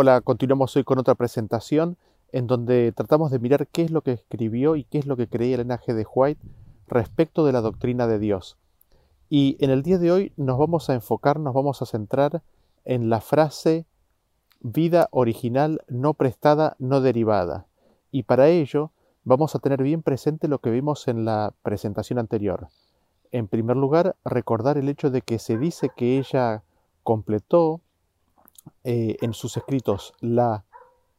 Hola, continuamos hoy con otra presentación en donde tratamos de mirar qué es lo que escribió y qué es lo que creía Elena G. de White respecto de la doctrina de Dios. Y en el día de hoy nos vamos a enfocar, nos vamos a centrar en la frase vida original no prestada, no derivada. Y para ello vamos a tener bien presente lo que vimos en la presentación anterior. En primer lugar, recordar el hecho de que se dice que ella completó eh, en sus escritos la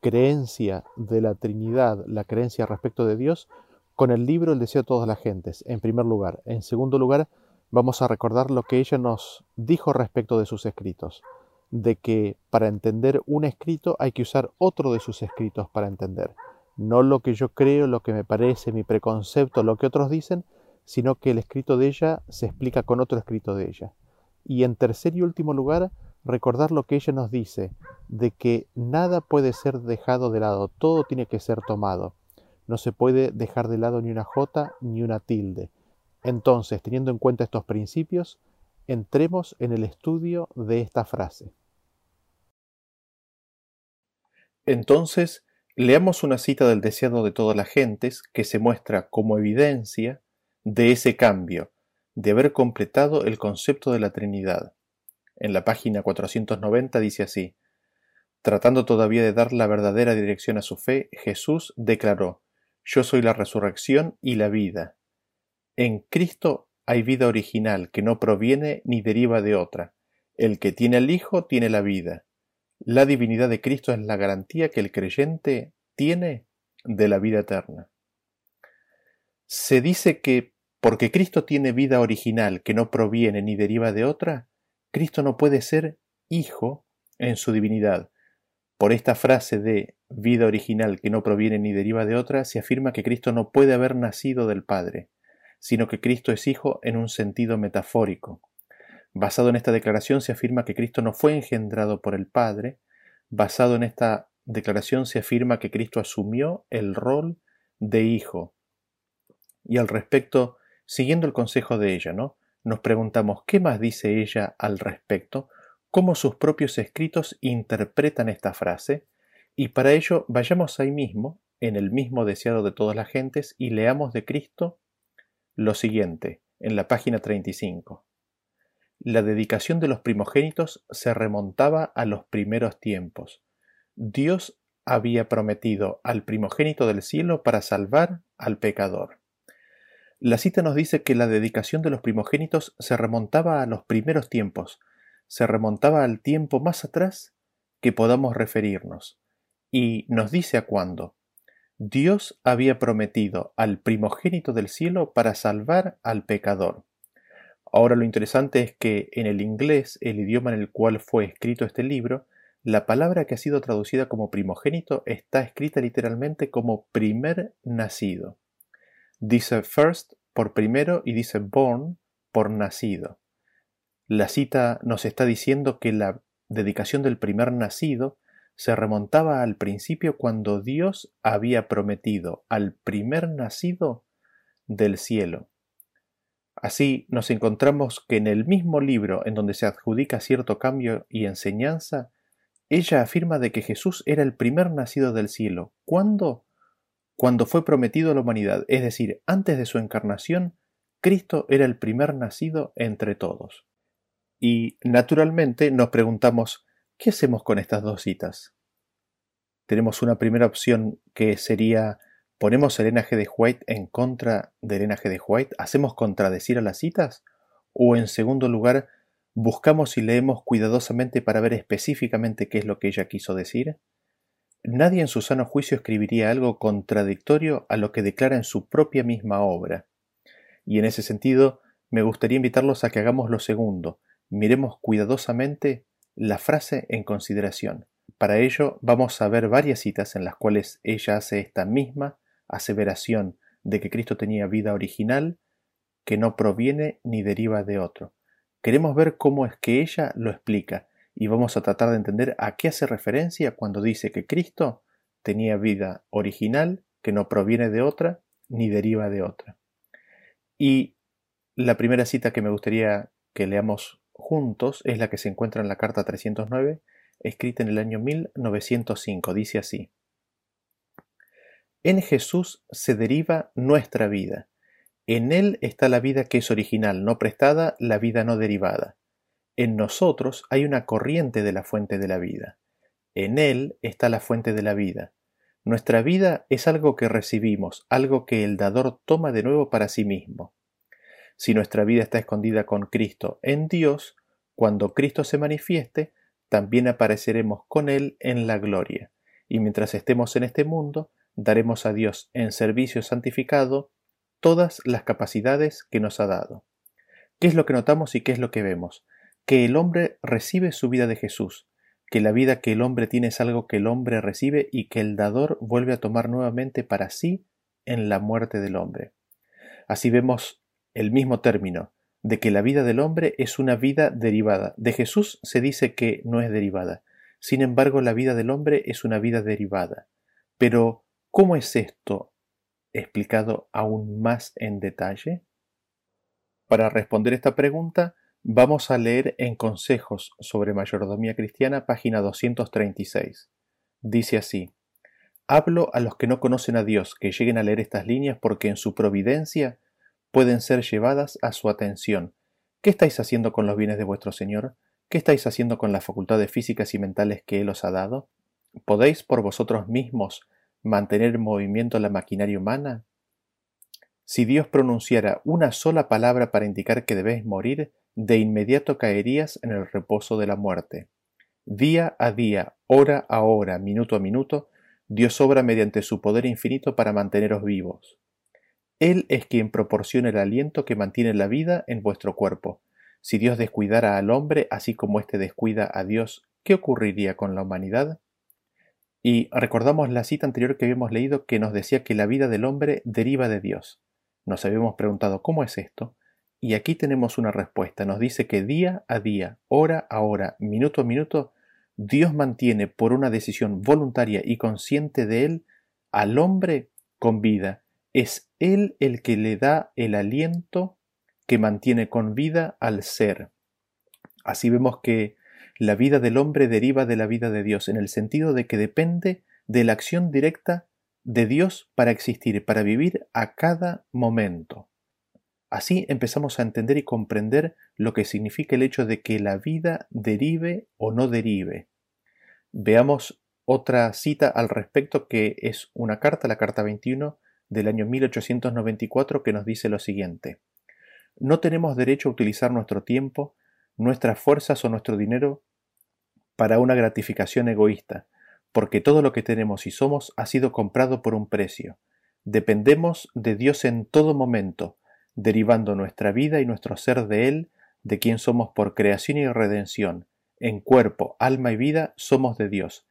creencia de la Trinidad, la creencia respecto de Dios, con el libro El deseo de todas las gentes, en primer lugar. En segundo lugar, vamos a recordar lo que ella nos dijo respecto de sus escritos, de que para entender un escrito hay que usar otro de sus escritos para entender. No lo que yo creo, lo que me parece, mi preconcepto, lo que otros dicen, sino que el escrito de ella se explica con otro escrito de ella. Y en tercer y último lugar, recordar lo que ella nos dice, de que nada puede ser dejado de lado, todo tiene que ser tomado. No se puede dejar de lado ni una jota ni una tilde. Entonces, teniendo en cuenta estos principios, entremos en el estudio de esta frase. Entonces, leamos una cita del deseado de todas las gentes que se muestra como evidencia de ese cambio, de haber completado el concepto de la Trinidad en la página 490 dice así, Tratando todavía de dar la verdadera dirección a su fe, Jesús declaró, Yo soy la resurrección y la vida. En Cristo hay vida original que no proviene ni deriva de otra. El que tiene al Hijo tiene la vida. La divinidad de Cristo es la garantía que el creyente tiene de la vida eterna. Se dice que porque Cristo tiene vida original que no proviene ni deriva de otra, Cristo no puede ser hijo en su divinidad. Por esta frase de vida original que no proviene ni deriva de otra, se afirma que Cristo no puede haber nacido del Padre, sino que Cristo es hijo en un sentido metafórico. Basado en esta declaración se afirma que Cristo no fue engendrado por el Padre. Basado en esta declaración se afirma que Cristo asumió el rol de hijo. Y al respecto, siguiendo el consejo de ella, ¿no? Nos preguntamos qué más dice ella al respecto, cómo sus propios escritos interpretan esta frase, y para ello vayamos ahí mismo, en el mismo deseado de todas las gentes, y leamos de Cristo lo siguiente, en la página 35. La dedicación de los primogénitos se remontaba a los primeros tiempos. Dios había prometido al primogénito del cielo para salvar al pecador. La cita nos dice que la dedicación de los primogénitos se remontaba a los primeros tiempos, se remontaba al tiempo más atrás que podamos referirnos, y nos dice a cuándo. Dios había prometido al primogénito del cielo para salvar al pecador. Ahora lo interesante es que en el inglés, el idioma en el cual fue escrito este libro, la palabra que ha sido traducida como primogénito está escrita literalmente como primer nacido. Dice first por primero y dice born por nacido. La cita nos está diciendo que la dedicación del primer nacido se remontaba al principio cuando Dios había prometido al primer nacido del cielo. Así nos encontramos que en el mismo libro en donde se adjudica cierto cambio y enseñanza, ella afirma de que Jesús era el primer nacido del cielo. ¿Cuándo? Cuando fue prometido a la humanidad, es decir, antes de su encarnación, Cristo era el primer nacido entre todos. Y, naturalmente, nos preguntamos, ¿qué hacemos con estas dos citas? Tenemos una primera opción que sería, ¿ponemos el G. de White en contra del G. de White? ¿Hacemos contradecir a las citas? O, en segundo lugar, buscamos y leemos cuidadosamente para ver específicamente qué es lo que ella quiso decir? Nadie en su sano juicio escribiría algo contradictorio a lo que declara en su propia misma obra. Y en ese sentido, me gustaría invitarlos a que hagamos lo segundo, miremos cuidadosamente la frase en consideración. Para ello vamos a ver varias citas en las cuales ella hace esta misma aseveración de que Cristo tenía vida original que no proviene ni deriva de otro. Queremos ver cómo es que ella lo explica y vamos a tratar de entender a qué hace referencia cuando dice que Cristo tenía vida original que no proviene de otra ni deriva de otra. Y la primera cita que me gustaría que leamos juntos es la que se encuentra en la carta 309, escrita en el año 1905. Dice así. En Jesús se deriva nuestra vida. En Él está la vida que es original, no prestada, la vida no derivada. En nosotros hay una corriente de la fuente de la vida. En Él está la fuente de la vida. Nuestra vida es algo que recibimos, algo que el dador toma de nuevo para sí mismo. Si nuestra vida está escondida con Cristo en Dios, cuando Cristo se manifieste, también apareceremos con Él en la gloria, y mientras estemos en este mundo, daremos a Dios en servicio santificado todas las capacidades que nos ha dado. ¿Qué es lo que notamos y qué es lo que vemos? Que el hombre recibe su vida de Jesús, que la vida que el hombre tiene es algo que el hombre recibe y que el dador vuelve a tomar nuevamente para sí en la muerte del hombre. Así vemos el mismo término, de que la vida del hombre es una vida derivada. De Jesús se dice que no es derivada. Sin embargo, la vida del hombre es una vida derivada. Pero, ¿cómo es esto explicado aún más en detalle? Para responder esta pregunta, Vamos a leer en Consejos sobre Mayordomía Cristiana, página 236. Dice así, Hablo a los que no conocen a Dios que lleguen a leer estas líneas porque en su providencia pueden ser llevadas a su atención. ¿Qué estáis haciendo con los bienes de vuestro Señor? ¿Qué estáis haciendo con las facultades físicas y mentales que Él os ha dado? ¿Podéis por vosotros mismos mantener en movimiento la maquinaria humana? Si Dios pronunciara una sola palabra para indicar que debéis morir, de inmediato caerías en el reposo de la muerte. Día a día, hora a hora, minuto a minuto, Dios obra mediante su poder infinito para manteneros vivos. Él es quien proporciona el aliento que mantiene la vida en vuestro cuerpo. Si Dios descuidara al hombre así como éste descuida a Dios, ¿qué ocurriría con la humanidad? Y recordamos la cita anterior que habíamos leído que nos decía que la vida del hombre deriva de Dios. Nos habíamos preguntado ¿cómo es esto? Y aquí tenemos una respuesta. Nos dice que día a día, hora a hora, minuto a minuto, Dios mantiene por una decisión voluntaria y consciente de Él al hombre con vida. Es Él el que le da el aliento que mantiene con vida al ser. Así vemos que la vida del hombre deriva de la vida de Dios, en el sentido de que depende de la acción directa de Dios para existir, para vivir a cada momento. Así empezamos a entender y comprender lo que significa el hecho de que la vida derive o no derive. Veamos otra cita al respecto que es una carta, la carta 21 del año 1894, que nos dice lo siguiente. No tenemos derecho a utilizar nuestro tiempo, nuestras fuerzas o nuestro dinero para una gratificación egoísta, porque todo lo que tenemos y somos ha sido comprado por un precio. Dependemos de Dios en todo momento, derivando nuestra vida y nuestro ser de Él, de quien somos por creación y redención. En cuerpo, alma y vida somos de Dios.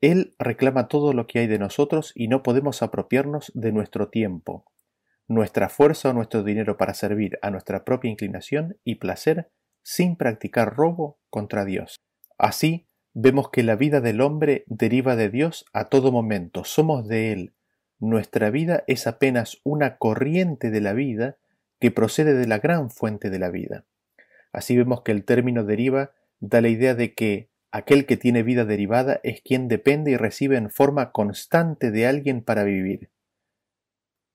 Él reclama todo lo que hay de nosotros y no podemos apropiarnos de nuestro tiempo, nuestra fuerza o nuestro dinero para servir a nuestra propia inclinación y placer sin practicar robo contra Dios. Así, vemos que la vida del hombre deriva de Dios a todo momento, somos de Él. Nuestra vida es apenas una corriente de la vida que procede de la gran fuente de la vida. Así vemos que el término deriva da la idea de que aquel que tiene vida derivada es quien depende y recibe en forma constante de alguien para vivir.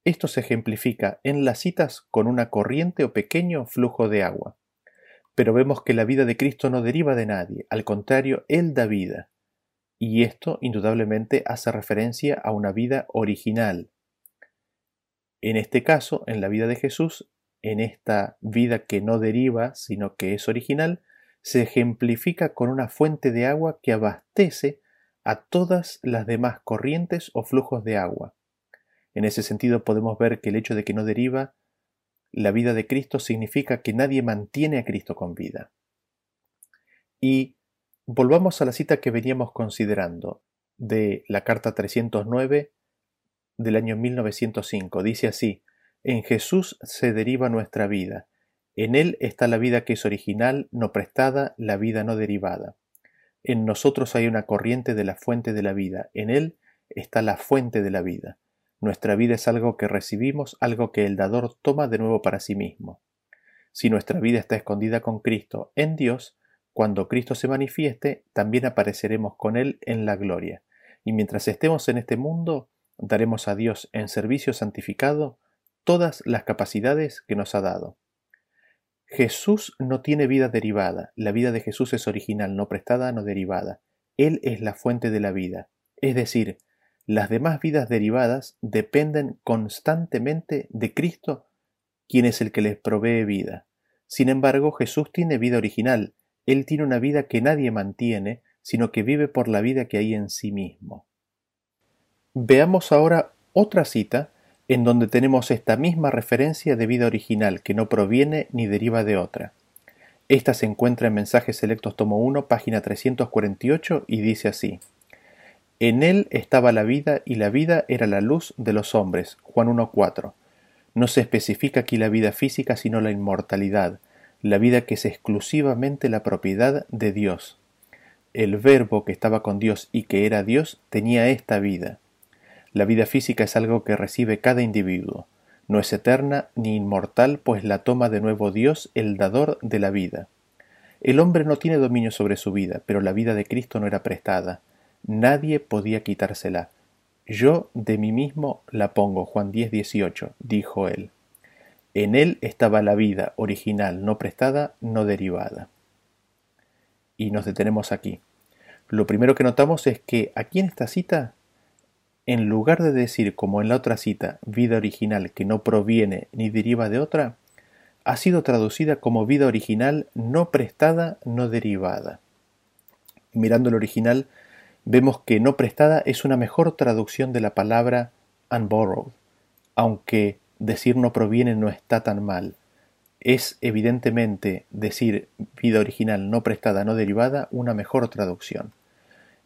Esto se ejemplifica en las citas con una corriente o pequeño flujo de agua. Pero vemos que la vida de Cristo no deriva de nadie, al contrario, Él da vida. Y esto indudablemente hace referencia a una vida original. En este caso, en la vida de Jesús, en esta vida que no deriva, sino que es original, se ejemplifica con una fuente de agua que abastece a todas las demás corrientes o flujos de agua. En ese sentido podemos ver que el hecho de que no deriva la vida de Cristo significa que nadie mantiene a Cristo con vida. Y volvamos a la cita que veníamos considerando de la carta 309 del año 1905. Dice así, en Jesús se deriva nuestra vida. En Él está la vida que es original, no prestada, la vida no derivada. En nosotros hay una corriente de la fuente de la vida. En Él está la fuente de la vida. Nuestra vida es algo que recibimos, algo que el dador toma de nuevo para sí mismo. Si nuestra vida está escondida con Cristo en Dios, cuando Cristo se manifieste, también apareceremos con Él en la gloria. Y mientras estemos en este mundo, daremos a Dios en servicio santificado todas las capacidades que nos ha dado. Jesús no tiene vida derivada, la vida de Jesús es original, no prestada, no derivada. Él es la fuente de la vida. Es decir, las demás vidas derivadas dependen constantemente de Cristo, quien es el que les provee vida. Sin embargo, Jesús tiene vida original, Él tiene una vida que nadie mantiene, sino que vive por la vida que hay en sí mismo. Veamos ahora otra cita en donde tenemos esta misma referencia de vida original que no proviene ni deriva de otra. Esta se encuentra en Mensajes Selectos Tomo 1, página 348 y dice así. En él estaba la vida y la vida era la luz de los hombres. Juan 1.4. No se especifica aquí la vida física sino la inmortalidad, la vida que es exclusivamente la propiedad de Dios. El verbo que estaba con Dios y que era Dios tenía esta vida. La vida física es algo que recibe cada individuo. No es eterna ni inmortal, pues la toma de nuevo Dios, el dador de la vida. El hombre no tiene dominio sobre su vida, pero la vida de Cristo no era prestada. Nadie podía quitársela. Yo de mí mismo la pongo. Juan 10, 18, dijo él. En él estaba la vida original, no prestada, no derivada. Y nos detenemos aquí. Lo primero que notamos es que aquí en esta cita en lugar de decir como en la otra cita vida original que no proviene ni deriva de otra, ha sido traducida como vida original no prestada, no derivada. Mirando el original, vemos que no prestada es una mejor traducción de la palabra unborrowed, aunque decir no proviene no está tan mal. Es evidentemente decir vida original no prestada, no derivada una mejor traducción.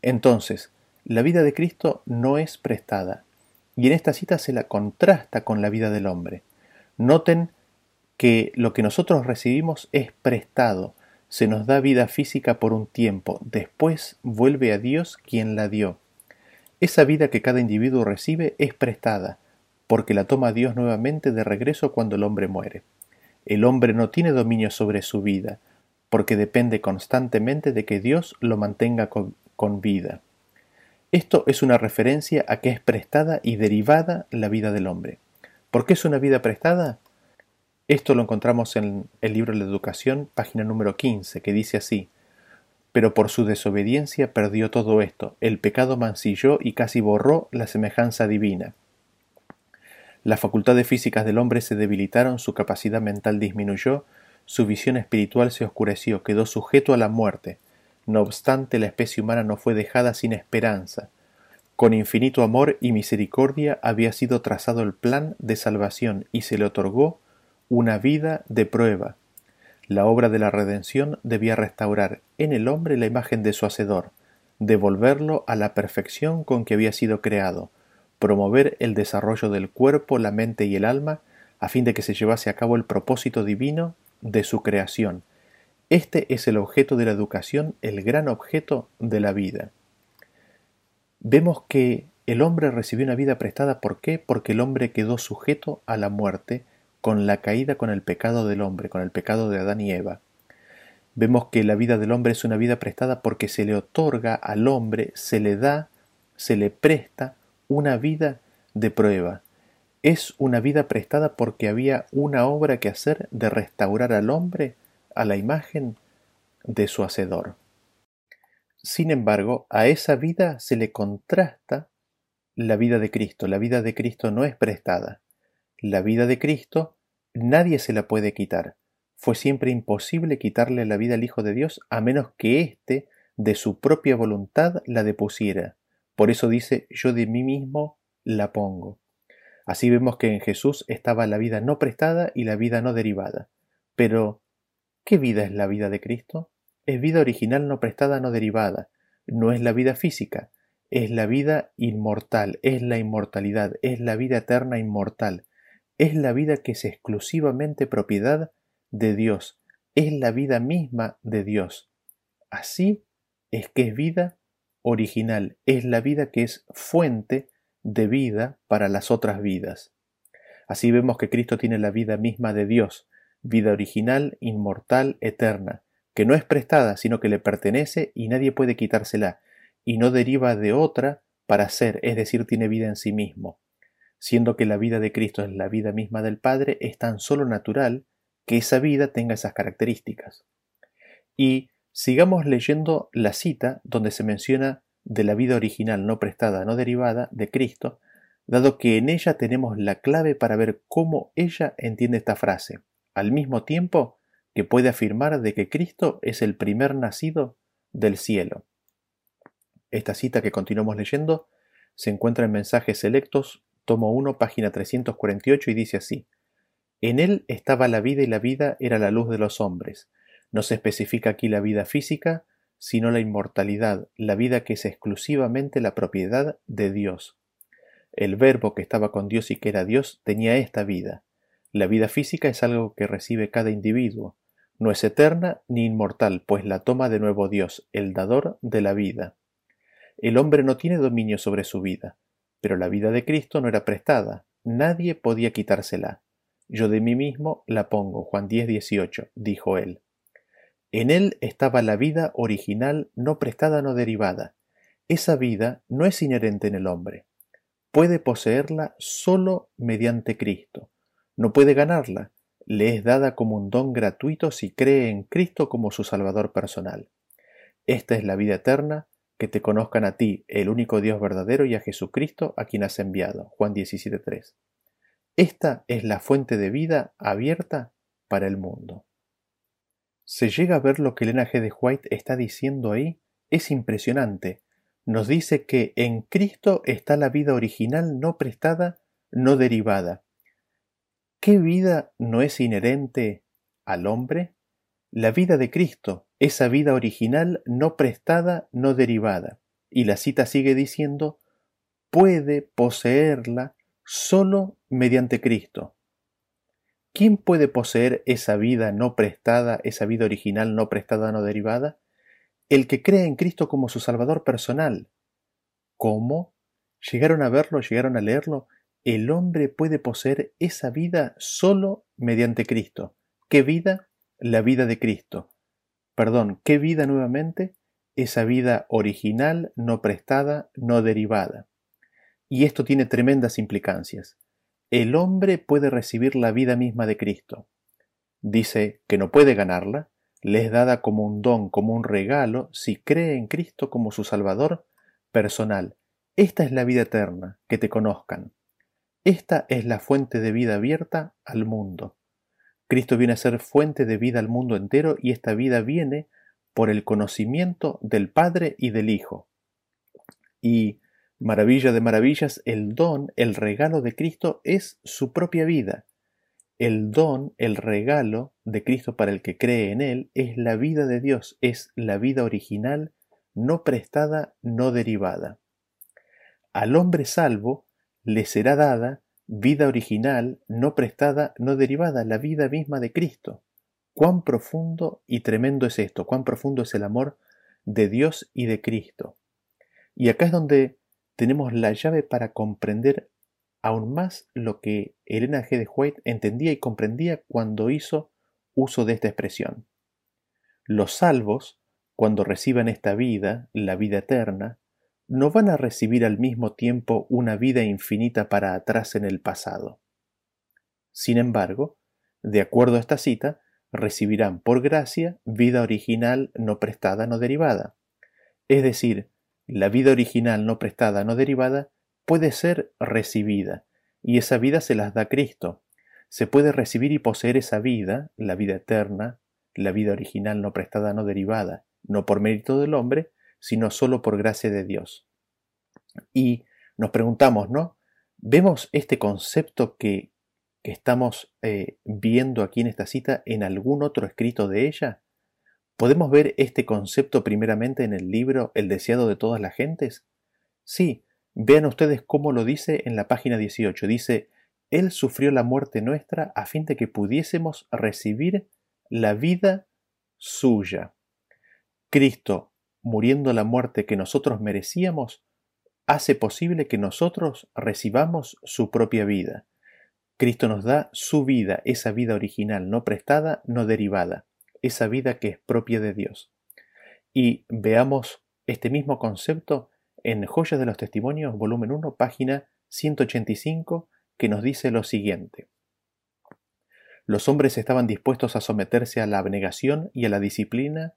Entonces, la vida de Cristo no es prestada, y en esta cita se la contrasta con la vida del hombre. Noten que lo que nosotros recibimos es prestado, se nos da vida física por un tiempo, después vuelve a Dios quien la dio. Esa vida que cada individuo recibe es prestada, porque la toma Dios nuevamente de regreso cuando el hombre muere. El hombre no tiene dominio sobre su vida, porque depende constantemente de que Dios lo mantenga con, vida. Esto es una referencia a que es prestada y derivada la vida del hombre. ¿Por qué es una vida prestada? Esto lo encontramos en el libro de la educación, página número 15, que dice así, pero por su desobediencia perdió todo esto, el pecado mancilló y casi borró la semejanza divina. Las facultades físicas del hombre se debilitaron, su capacidad mental disminuyó, su visión espiritual se oscureció, quedó sujeto a la muerte, no obstante, la especie humana no fue dejada sin esperanza. Con infinito amor y misericordia había sido trazado el plan de salvación y se le otorgó una vida de prueba. La obra de la redención debía restaurar en el hombre la imagen de su Hacedor, devolverlo a la perfección con que había sido creado, promover el desarrollo del cuerpo, la mente y el alma, a fin de que se llevase a cabo el propósito divino de su creación, este es el objeto de la educación, el gran objeto de la vida. Vemos que el hombre recibió una vida prestada, ¿por qué? Porque el hombre quedó sujeto a la muerte con la caída, con el pecado del hombre, con el pecado de Adán y Eva. Vemos que la vida del hombre es una vida prestada porque se le otorga al hombre, se le da, se le presta una vida de prueba. Es una vida prestada porque había una obra que hacer de restaurar al hombre a la imagen de su Hacedor. Sin embargo, a esa vida se le contrasta la vida de Cristo. La vida de Cristo no es prestada. La vida de Cristo nadie se la puede quitar. Fue siempre imposible quitarle la vida al Hijo de Dios a menos que éste de su propia voluntad la depusiera. Por eso dice yo de mí mismo la pongo. Así vemos que en Jesús estaba la vida no prestada y la vida no derivada. Pero ¿Qué vida es la vida de Cristo? Es vida original no prestada, no derivada. No es la vida física, es la vida inmortal, es la inmortalidad, es la vida eterna inmortal. Es la vida que es exclusivamente propiedad de Dios, es la vida misma de Dios. Así es que es vida original, es la vida que es fuente de vida para las otras vidas. Así vemos que Cristo tiene la vida misma de Dios, vida original, inmortal, eterna, que no es prestada, sino que le pertenece y nadie puede quitársela, y no deriva de otra para ser, es decir, tiene vida en sí mismo. Siendo que la vida de Cristo es la vida misma del Padre, es tan solo natural que esa vida tenga esas características. Y sigamos leyendo la cita donde se menciona de la vida original no prestada, no derivada de Cristo, dado que en ella tenemos la clave para ver cómo ella entiende esta frase, al mismo tiempo que puede afirmar de que Cristo es el primer nacido del cielo. Esta cita que continuamos leyendo se encuentra en Mensajes Selectos, tomo 1, página 348 y dice así, En él estaba la vida y la vida era la luz de los hombres. No se especifica aquí la vida física, sino la inmortalidad, la vida que es exclusivamente la propiedad de Dios. El verbo que estaba con Dios y que era Dios tenía esta vida. La vida física es algo que recibe cada individuo. No es eterna ni inmortal, pues la toma de nuevo Dios, el dador de la vida. El hombre no tiene dominio sobre su vida, pero la vida de Cristo no era prestada, nadie podía quitársela. Yo de mí mismo la pongo. Juan 10, 18, dijo él. En él estaba la vida original, no prestada, no derivada. Esa vida no es inherente en el hombre. Puede poseerla solo mediante Cristo. No puede ganarla. Le es dada como un don gratuito si cree en Cristo como su Salvador personal. Esta es la vida eterna, que te conozcan a ti, el único Dios verdadero, y a Jesucristo, a quien has enviado. Juan 17.3. Esta es la fuente de vida abierta para el mundo. ¿Se llega a ver lo que Elena G. de White está diciendo ahí? Es impresionante. Nos dice que en Cristo está la vida original no prestada, no derivada. ¿Qué vida no es inherente al hombre? La vida de Cristo, esa vida original no prestada, no derivada. Y la cita sigue diciendo, puede poseerla solo mediante Cristo. ¿Quién puede poseer esa vida no prestada, esa vida original no prestada, no derivada? El que cree en Cristo como su Salvador personal. ¿Cómo? ¿Llegaron a verlo? ¿Llegaron a leerlo? El hombre puede poseer esa vida solo mediante Cristo. ¿Qué vida? La vida de Cristo perdón, ¿qué vida nuevamente? Esa vida original, no prestada, no derivada. Y esto tiene tremendas implicancias. El hombre puede recibir la vida misma de Cristo. Dice que no puede ganarla, le es dada como un don, como un regalo, si cree en Cristo como su Salvador personal. Esta es la vida eterna, que te conozcan. Esta es la fuente de vida abierta al mundo. Cristo viene a ser fuente de vida al mundo entero y esta vida viene por el conocimiento del Padre y del Hijo. Y, maravilla de maravillas, el don, el regalo de Cristo es su propia vida. El don, el regalo de Cristo para el que cree en Él es la vida de Dios, es la vida original, no prestada, no derivada. Al hombre salvo le será dada vida original, no prestada, no derivada, la vida misma de Cristo. Cuán profundo y tremendo es esto, cuán profundo es el amor de Dios y de Cristo. Y acá es donde tenemos la llave para comprender aún más lo que Elena G. de White entendía y comprendía cuando hizo uso de esta expresión. Los salvos, cuando reciban esta vida, la vida eterna, no van a recibir al mismo tiempo una vida infinita para atrás en el pasado. Sin embargo, de acuerdo a esta cita, recibirán por gracia vida original no prestada, no derivada. Es decir, la vida original no prestada, no derivada puede ser recibida, y esa vida se las da Cristo. Se puede recibir y poseer esa vida, la vida eterna, la vida original no prestada, no derivada, no por mérito del hombre, sino solo por gracia de Dios. Y nos preguntamos, ¿no? ¿Vemos este concepto que, estamos eh, viendo aquí en esta cita en algún otro escrito de ella? ¿Podemos ver este concepto primeramente en el libro El deseado de todas las gentes? Sí, vean ustedes cómo lo dice en la página 18. Dice, Él sufrió la muerte nuestra a fin de que pudiésemos recibir la vida suya. Cristo muriendo la muerte que nosotros merecíamos, hace posible que nosotros recibamos su propia vida. Cristo nos da su vida, esa vida original, no prestada, no derivada. esa vida que es propia de Dios. Y veamos este mismo concepto en Joyas de los Testimonios, volumen 1, página 185, que nos dice lo siguiente. Los hombres estaban dispuestos a someterse a la abnegación y a la disciplina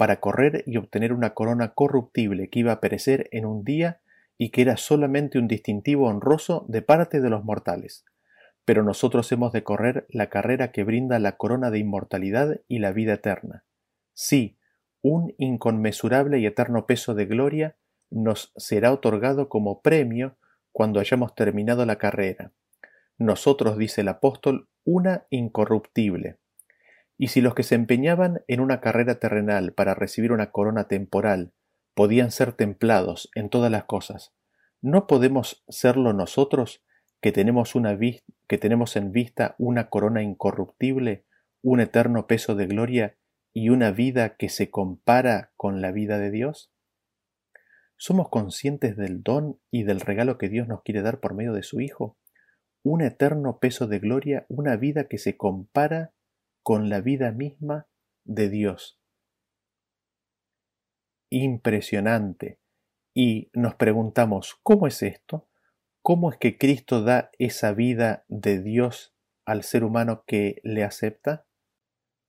para correr y obtener una corona corruptible que iba a perecer en un día y que era solamente un distintivo honroso de parte de los mortales. Pero nosotros hemos de correr la carrera que brinda la corona de inmortalidad y la vida eterna. Sí, un inconmensurable y eterno peso de gloria nos será otorgado como premio cuando hayamos terminado la carrera. Nosotros, dice el apóstol, una incorruptible. Y si los que se empeñaban en una carrera terrenal para recibir una corona temporal podían ser templados en todas las cosas, ¿no podemos serlo nosotros que tenemos, una que tenemos en vista una corona incorruptible, un eterno peso de gloria y una vida que se compara con la vida de Dios? ¿Somos conscientes del don y del regalo que Dios nos quiere dar por medio de su Hijo? Un eterno peso de gloria, una vida que se compara con la vida misma de Dios. Impresionante. Y nos preguntamos, ¿cómo es esto? ¿Cómo es que Cristo da esa vida de Dios al ser humano que le acepta?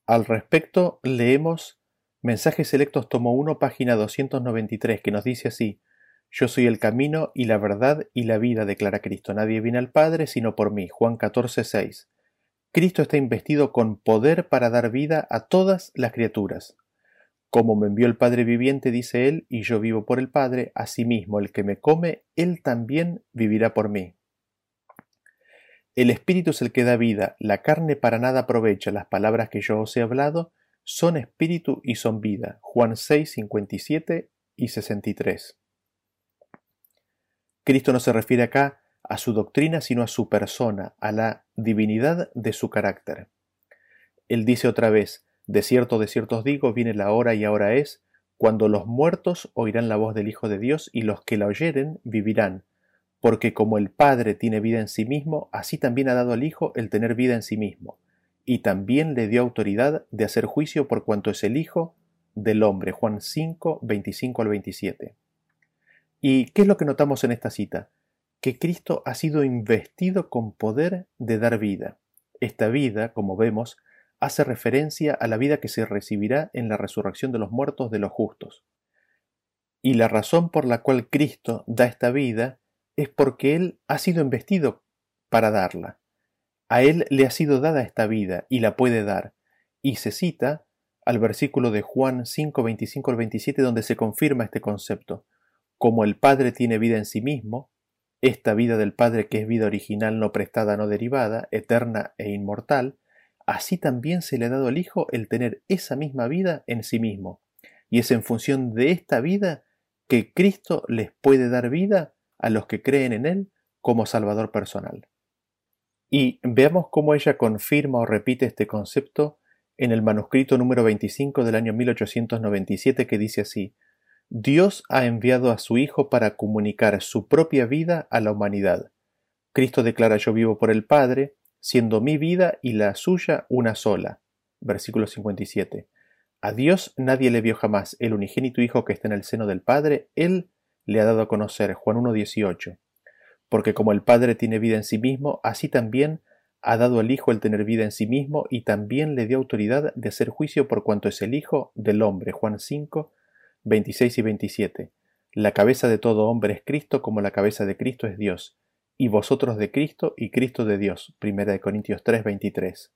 Al respecto, leemos Mensajes Selectos tomo 1, página 293, que nos dice así, Yo soy el camino y la verdad y la vida, declara Cristo. Nadie viene al Padre sino por mí. Juan 14, 6. Cristo está investido con poder para dar vida a todas las criaturas. Como me envió el Padre viviente, dice él, y yo vivo por el Padre, asimismo el que me come, él también vivirá por mí. El Espíritu es el que da vida, la carne para nada aprovecha, las palabras que yo os he hablado son espíritu y son vida. Juan 6, 57 y 63. Cristo no se refiere acá a su doctrina, sino a su persona, a la divinidad de su carácter. Él dice otra vez, de cierto, de cierto os digo, viene la hora y ahora es, cuando los muertos oirán la voz del Hijo de Dios y los que la oyeren vivirán, porque como el Padre tiene vida en sí mismo, así también ha dado al Hijo el tener vida en sí mismo, y también le dio autoridad de hacer juicio por cuanto es el Hijo del hombre. Juan 5, 25 al 27. ¿Y qué es lo que notamos en esta cita? Que Cristo ha sido investido con poder de dar vida. Esta vida, como vemos, hace referencia a la vida que se recibirá en la resurrección de los muertos de los justos. Y la razón por la cual Cristo da esta vida es porque Él ha sido investido para darla. A Él le ha sido dada esta vida y la puede dar. Y se cita al versículo de Juan 5, 25 al 27 donde se confirma este concepto. Como el Padre tiene vida en sí mismo, esta vida del Padre que es vida original no prestada, no derivada, eterna e inmortal, así también se le ha dado al Hijo el tener esa misma vida en sí mismo. Y es en función de esta vida que Cristo les puede dar vida a los que creen en Él como Salvador personal. Y veamos cómo ella confirma o repite este concepto en el manuscrito número 25 del año 1897 que dice así, Dios ha enviado a su Hijo para comunicar su propia vida a la humanidad. Cristo declara yo vivo por el Padre, siendo mi vida y la suya una sola. Versículo 57. A Dios nadie le vio jamás, el unigénito Hijo que está en el seno del Padre, Él le ha dado a conocer. Juan 1.18. Porque como el Padre tiene vida en sí mismo, así también ha dado al Hijo el tener vida en sí mismo y también le dio autoridad de hacer juicio por cuanto es el Hijo del hombre. Juan 5, 26 y 27. La cabeza de todo hombre es Cristo como la cabeza de Cristo es Dios, y vosotros de Cristo y Cristo de Dios. Primera de Corintios 3, 23.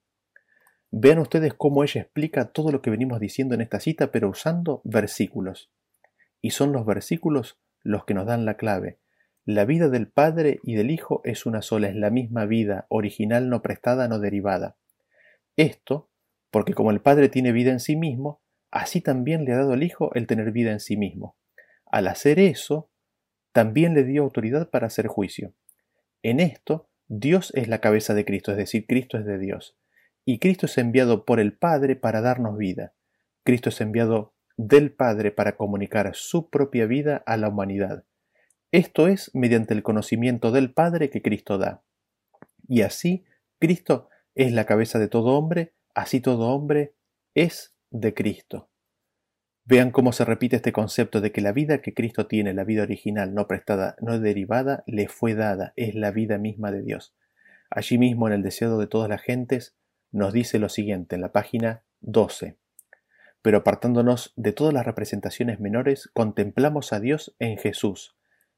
Vean ustedes cómo ella explica todo lo que venimos diciendo en esta cita, pero usando versículos. Y son los versículos los que nos dan la clave. La vida del Padre y del Hijo es una sola, es la misma vida, original no prestada, no derivada. Esto, porque como el Padre tiene vida en sí mismo, así también le ha dado al Hijo el tener vida en sí mismo. Al hacer eso, también le dio autoridad para hacer juicio. En esto, Dios es la cabeza de Cristo, es decir, Cristo es de Dios. Y Cristo es enviado por el Padre para darnos vida. Cristo es enviado del Padre para comunicar su propia vida a la humanidad. Esto es mediante el conocimiento del Padre que Cristo da. Y así, Cristo es la cabeza de todo hombre, así todo hombre es de Cristo. Vean cómo se repite este concepto de que la vida que Cristo tiene, la vida original, no prestada, no derivada, le fue dada, es la vida misma de Dios. Allí mismo en el deseo de todas las gentes nos dice lo siguiente en la página 12. Pero apartándonos de todas las representaciones menores, contemplamos a Dios en Jesús.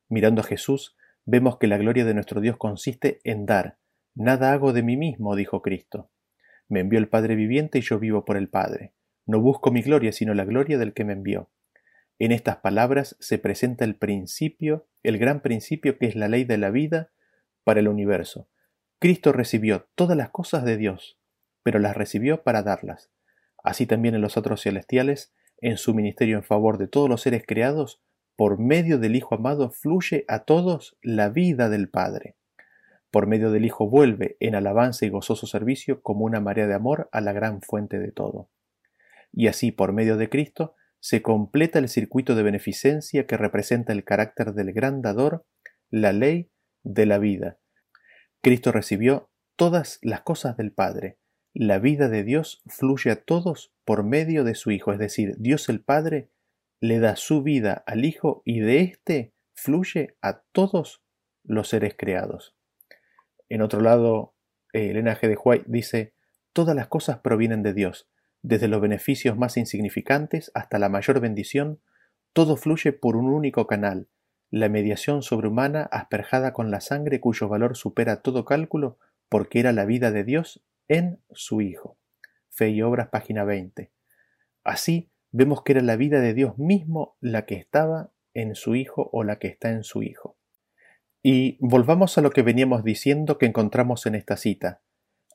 Mirando a Jesús, vemos que la gloria de nuestro Dios consiste en dar. Nada hago de mí mismo, dijo Cristo. Me envió el Padre viviente y yo vivo por el Padre. No busco mi gloria, sino la gloria del que me envió. En estas palabras se presenta el principio, el gran principio que es la ley de la vida para el universo. Cristo recibió todas las cosas de Dios, pero las recibió para darlas. Así también en los otros celestiales, en su ministerio en favor de todos los seres creados, por medio del Hijo amado fluye a todos la vida del Padre. Por medio del Hijo vuelve en alabanza y gozoso servicio como una marea de amor a la gran fuente de todo y así por medio de Cristo se completa el circuito de beneficencia que representa el carácter del gran dador, la ley de la vida. Cristo recibió todas las cosas del Padre. La vida de Dios fluye a todos por medio de su Hijo, es decir, Dios el Padre le da su vida al Hijo y de éste fluye a todos los seres creados. En otro lado, el G. de White dice, todas las cosas provienen de Dios, desde los beneficios más insignificantes hasta la mayor bendición, todo fluye por un único canal, la mediación sobrehumana asperjada con la sangre cuyo valor supera todo cálculo porque era la vida de Dios en su Hijo. Fe y Obras, página 20. Así vemos que era la vida de Dios mismo la que estaba en su Hijo o la que está en su Hijo. Y volvamos a lo que veníamos diciendo que encontramos en esta cita.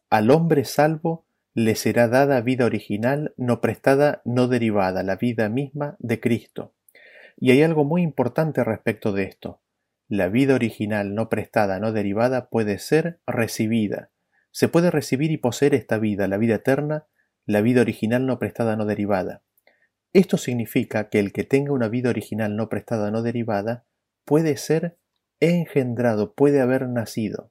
Al hombre salvo le será dada vida original, no prestada, no derivada, la vida misma de Cristo. Y hay algo muy importante respecto de esto. La vida original, no prestada, no derivada, puede ser recibida. Se puede recibir y poseer esta vida, la vida eterna, la vida original no prestada, no derivada. Esto significa que el que tenga una vida original no prestada, no derivada, puede ser engendrado, puede haber nacido.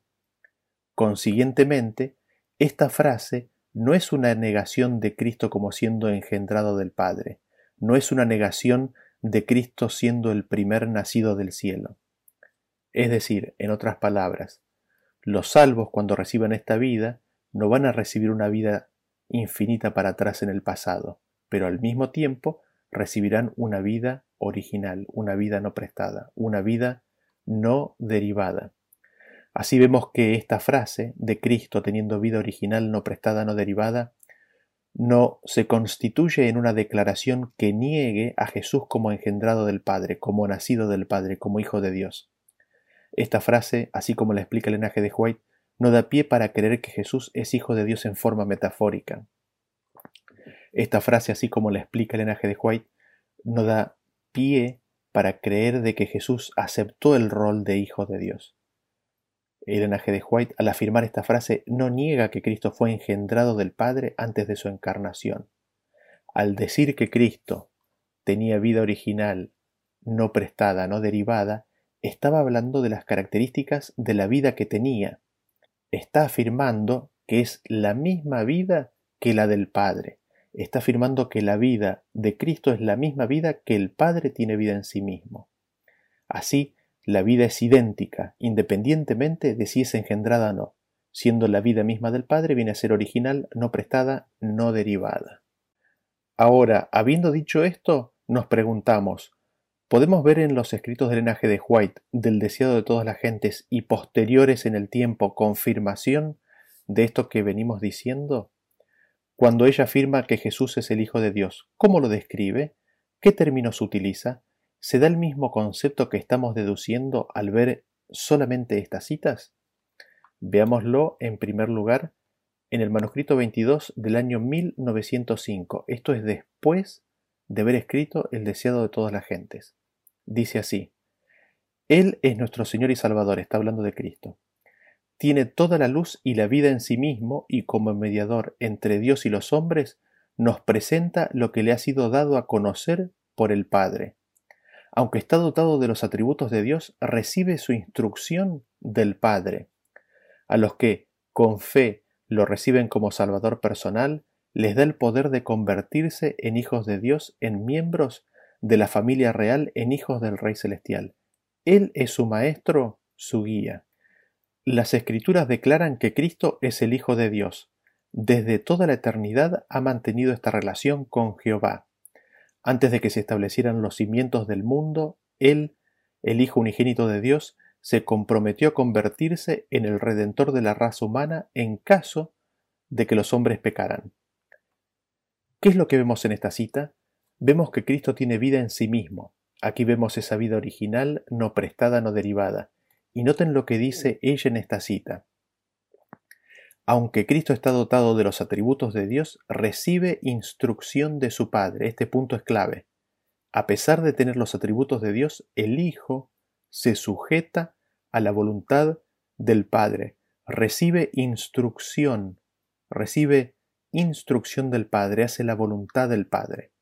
Consiguientemente, esta frase no es una negación de Cristo como siendo engendrado del Padre, no es una negación de Cristo siendo el primer nacido del cielo. Es decir, en otras palabras, los salvos cuando reciban esta vida no van a recibir una vida infinita para atrás en el pasado, pero al mismo tiempo recibirán una vida original, una vida no prestada, una vida no derivada. Así vemos que esta frase de Cristo teniendo vida original no prestada, no derivada, no se constituye en una declaración que niegue a Jesús como engendrado del Padre, como nacido del Padre, como Hijo de Dios. Esta frase, así como la explica el linaje de White, no da pie para creer que Jesús es Hijo de Dios en forma metafórica. Esta frase, así como la explica el linaje de White, no da pie para creer de que Jesús aceptó el rol de Hijo de Dios. Elena G. de White, al afirmar esta frase, no niega que Cristo fue engendrado del Padre antes de su encarnación. Al decir que Cristo tenía vida original, no prestada, no derivada, estaba hablando de las características de la vida que tenía. Está afirmando que es la misma vida que la del Padre. Está afirmando que la vida de Cristo es la misma vida que el Padre tiene vida en sí mismo. Así, la vida es idéntica, independientemente de si es engendrada o no, siendo la vida misma del Padre viene a ser original, no prestada, no derivada. Ahora, habiendo dicho esto, nos preguntamos, ¿podemos ver en los escritos del linaje de White, del deseado de todas las gentes y posteriores en el tiempo, confirmación de esto que venimos diciendo? Cuando ella afirma que Jesús es el Hijo de Dios, ¿cómo lo describe? ¿Qué términos utiliza? ¿Se da el mismo concepto que estamos deduciendo al ver solamente estas citas? Veámoslo en primer lugar en el manuscrito 22 del año 1905. Esto es después de haber escrito El deseado de todas las gentes. Dice así, Él es nuestro Señor y Salvador, está hablando de Cristo. Tiene toda la luz y la vida en sí mismo y como mediador entre Dios y los hombres, nos presenta lo que le ha sido dado a conocer por el Padre aunque está dotado de los atributos de Dios, recibe su instrucción del Padre. A los que, con fe, lo reciben como Salvador personal, les da el poder de convertirse en hijos de Dios, en miembros de la familia real, en hijos del Rey Celestial. Él es su maestro, su guía. Las escrituras declaran que Cristo es el Hijo de Dios. Desde toda la eternidad ha mantenido esta relación con Jehová. Antes de que se establecieran los cimientos del mundo, Él, el Hijo unigénito de Dios, se comprometió a convertirse en el redentor de la raza humana en caso de que los hombres pecaran. ¿Qué es lo que vemos en esta cita? Vemos que Cristo tiene vida en sí mismo. Aquí vemos esa vida original, no prestada, no derivada. Y noten lo que dice ella en esta cita. Aunque Cristo está dotado de los atributos de Dios, recibe instrucción de su Padre. Este punto es clave. A pesar de tener los atributos de Dios, el Hijo se sujeta a la voluntad del Padre, recibe instrucción, recibe instrucción del Padre, hace la voluntad del Padre.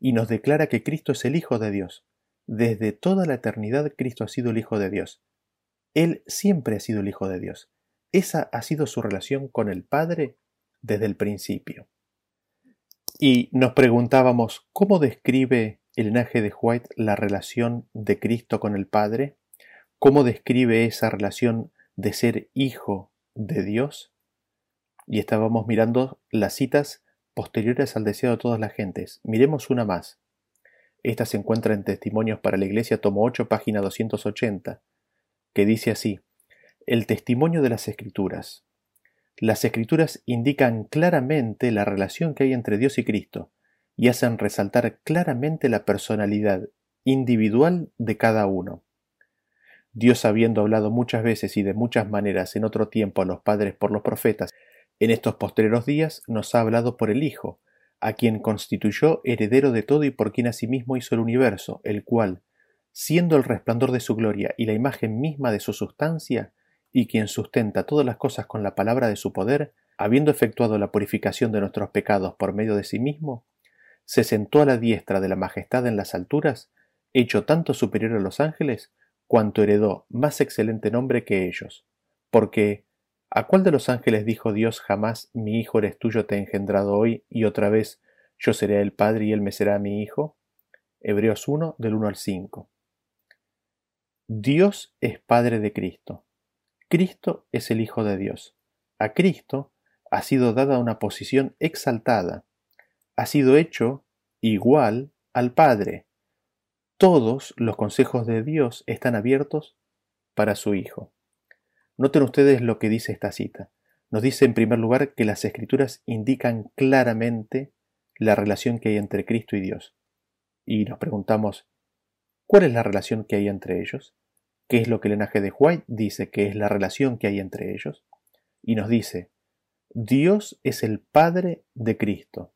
Y nos declara que Cristo es el Hijo de Dios. Desde toda la eternidad Cristo ha sido el Hijo de Dios. Él siempre ha sido el Hijo de Dios. Esa ha sido su relación con el Padre desde el principio. Y nos preguntábamos, ¿cómo describe el linaje de White la relación de Cristo con el Padre? ¿Cómo describe esa relación de ser hijo de Dios? Y estábamos mirando las citas posteriores al deseo de todas las gentes. Miremos una más. Esta se encuentra en Testimonios para la Iglesia, tomo 8, página 280, que dice así, El testimonio de las Escrituras. Las Escrituras indican claramente la relación que hay entre Dios y Cristo, y hacen resaltar claramente la personalidad individual de cada uno. Dios habiendo hablado muchas veces y de muchas maneras en otro tiempo a los padres por los profetas, en estos postreros días nos ha hablado por el Hijo, a quien constituyó heredero de todo y por quien asimismo hizo el universo, el cual, siendo el resplandor de su gloria y la imagen misma de su sustancia, y quien sustenta todas las cosas con la palabra de su poder, habiendo efectuado la purificación de nuestros pecados por medio de sí mismo, se sentó a la diestra de la majestad en las alturas, hecho tanto superior a los ángeles, cuanto heredó más excelente nombre que ellos. Porque, ¿a cuál de los ángeles dijo Dios jamás mi hijo eres tuyo te he engendrado hoy y otra vez yo seré el Padre y él me será mi hijo? Hebreos 1 del 1 al 5. Dios es Padre de Cristo. Cristo es el Hijo de Dios. A Cristo ha sido dada una posición exaltada, ha sido hecho igual al Padre. Todos los consejos de Dios están abiertos para su Hijo. Noten ustedes lo que dice esta cita. Nos dice en primer lugar que las escrituras indican claramente la relación que hay entre Cristo y Dios. Y nos preguntamos, ¿cuál es la relación que hay entre ellos? ¿Qué es lo que el linaje de White dice que es la relación que hay entre ellos? Y nos dice, Dios es el Padre de Cristo.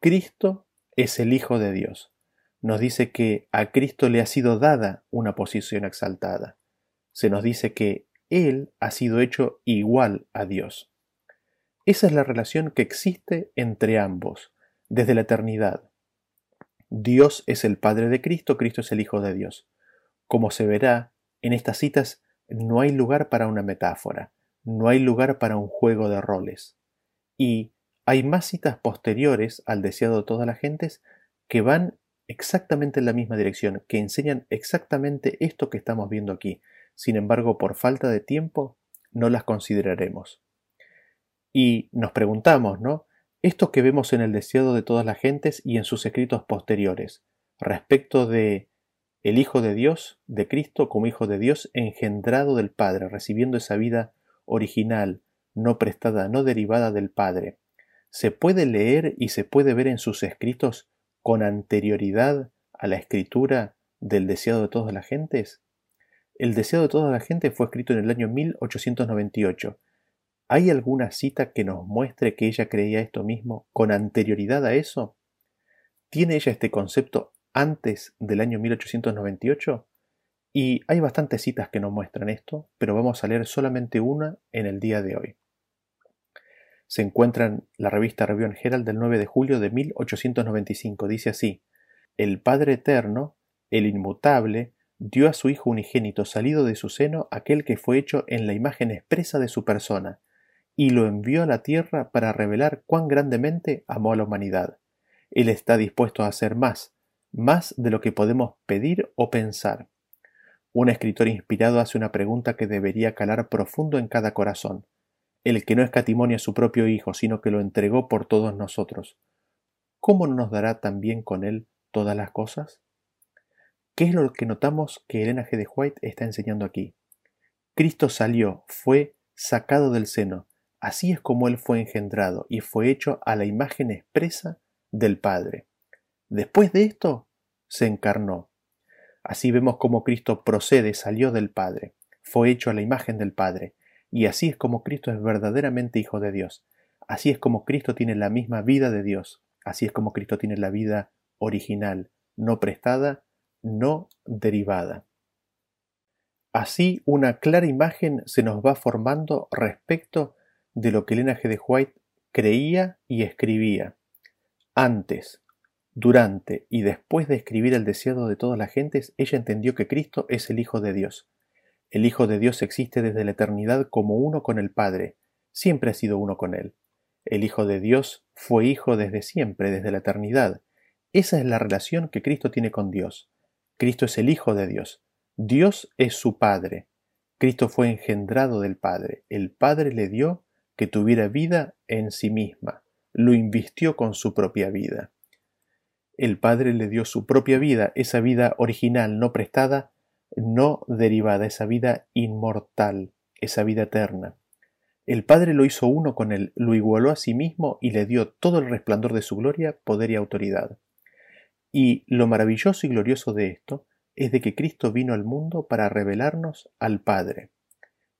Cristo es el Hijo de Dios. Nos dice que a Cristo le ha sido dada una posición exaltada. Se nos dice que Él ha sido hecho igual a Dios. Esa es la relación que existe entre ambos, desde la eternidad. Dios es el Padre de Cristo, Cristo es el Hijo de Dios. Como se verá, en estas citas no hay lugar para una metáfora, no hay lugar para un juego de roles. Y hay más citas posteriores al deseado de todas las gentes que van exactamente en la misma dirección, que enseñan exactamente esto que estamos viendo aquí. Sin embargo, por falta de tiempo, no las consideraremos. Y nos preguntamos, ¿no? Esto que vemos en el deseado de todas las gentes y en sus escritos posteriores, respecto de el Hijo de Dios, de Cristo como Hijo de Dios, engendrado del Padre, recibiendo esa vida original, no prestada, no derivada del Padre, se puede leer y se puede ver en sus escritos con anterioridad a la escritura del deseado de todas las gentes? El deseado de toda la gente fue escrito en el año 1898. ¿Hay alguna cita que nos muestre que ella creía esto mismo con anterioridad a eso? ¿Tiene ella este concepto antes del año 1898? Y hay bastantes citas que nos muestran esto, pero vamos a leer solamente una en el día de hoy se encuentra en la revista Review Herald del 9 de julio de 1895. Dice así: El Padre Eterno, el Inmutable, dio a su Hijo unigénito salido de su seno aquel que fue hecho en la imagen expresa de su persona, y lo envió a la tierra para revelar cuán grandemente amó a la humanidad. Él está dispuesto a hacer más, más de lo que podemos pedir o pensar. Un escritor inspirado hace una pregunta que debería calar profundo en cada corazón. El que no escatimonia a su propio Hijo, sino que lo entregó por todos nosotros, ¿cómo no nos dará también con él todas las cosas? ¿Qué es lo que notamos que Elena G. de White está enseñando aquí? Cristo salió, fue sacado del seno, así es como él fue engendrado y fue hecho a la imagen expresa del Padre. Después de esto, se encarnó. Así vemos cómo Cristo procede, salió del Padre, fue hecho a la imagen del Padre, y así es como Cristo es verdaderamente Hijo de Dios. Así es como Cristo tiene la misma vida de Dios. Así es como Cristo tiene la vida original, no prestada, no derivada. Así una clara imagen se nos va formando respecto de lo que Elena G. de White creía y escribía. Antes, durante y después de escribir el deseado de todas las gentes, ella entendió que Cristo es el Hijo de Dios. El Hijo de Dios existe desde la eternidad como uno con el Padre, siempre ha sido uno con Él. El Hijo de Dios fue Hijo desde siempre, desde la eternidad. Esa es la relación que Cristo tiene con Dios. Cristo es el Hijo de Dios. Dios es su Padre. Cristo fue engendrado del Padre. El Padre le dio que tuviera vida en sí misma. Lo invistió con su propia vida. El Padre le dio su propia vida, esa vida original, no prestada, no derivada, esa vida inmortal, esa vida eterna. El Padre lo hizo uno con él, lo igualó a sí mismo y le dio todo el resplandor de su gloria, poder y autoridad. Y lo maravilloso y glorioso de esto es de que Cristo vino al mundo para revelarnos al Padre.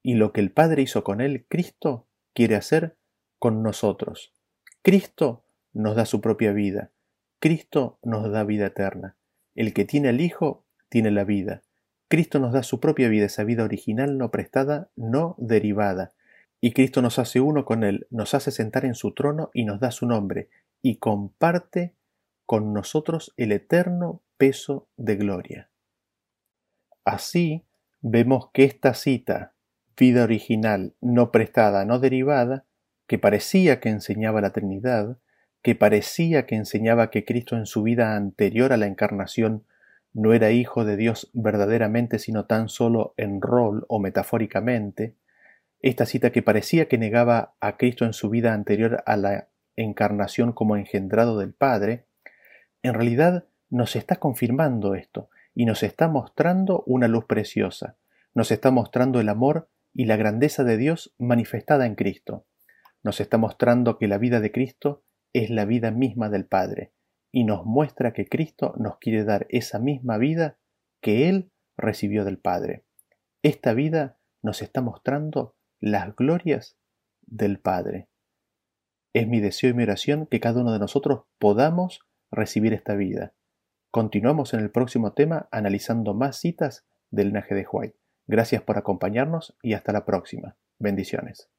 Y lo que el Padre hizo con él, Cristo quiere hacer con nosotros. Cristo nos da su propia vida. Cristo nos da vida eterna. El que tiene al Hijo tiene la vida. Cristo nos da su propia vida, esa vida original no prestada, no derivada, y Cristo nos hace uno con Él, nos hace sentar en su trono y nos da su nombre, y comparte con nosotros el eterno peso de gloria. Así vemos que esta cita, vida original, no prestada, no derivada, que parecía que enseñaba la Trinidad, que parecía que enseñaba que Cristo en su vida anterior a la encarnación no era hijo de Dios verdaderamente, sino tan solo en rol o metafóricamente, esta cita que parecía que negaba a Cristo en su vida anterior a la encarnación como engendrado del Padre, en realidad nos está confirmando esto y nos está mostrando una luz preciosa, nos está mostrando el amor y la grandeza de Dios manifestada en Cristo, nos está mostrando que la vida de Cristo es la vida misma del Padre, y nos muestra que Cristo nos quiere dar esa misma vida que Él recibió del Padre. Esta vida nos está mostrando las glorias del Padre. Es mi deseo y mi oración que cada uno de nosotros podamos recibir esta vida. Continuamos en el próximo tema analizando más citas del linaje de White. Gracias por acompañarnos y hasta la próxima. Bendiciones.